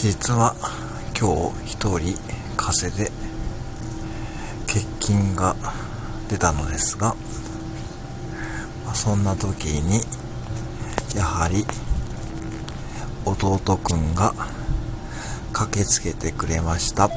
実は今日一人風邪で欠勤が出たのですが、まあ、そんな時にやはり弟くんが駆けつけてくれました。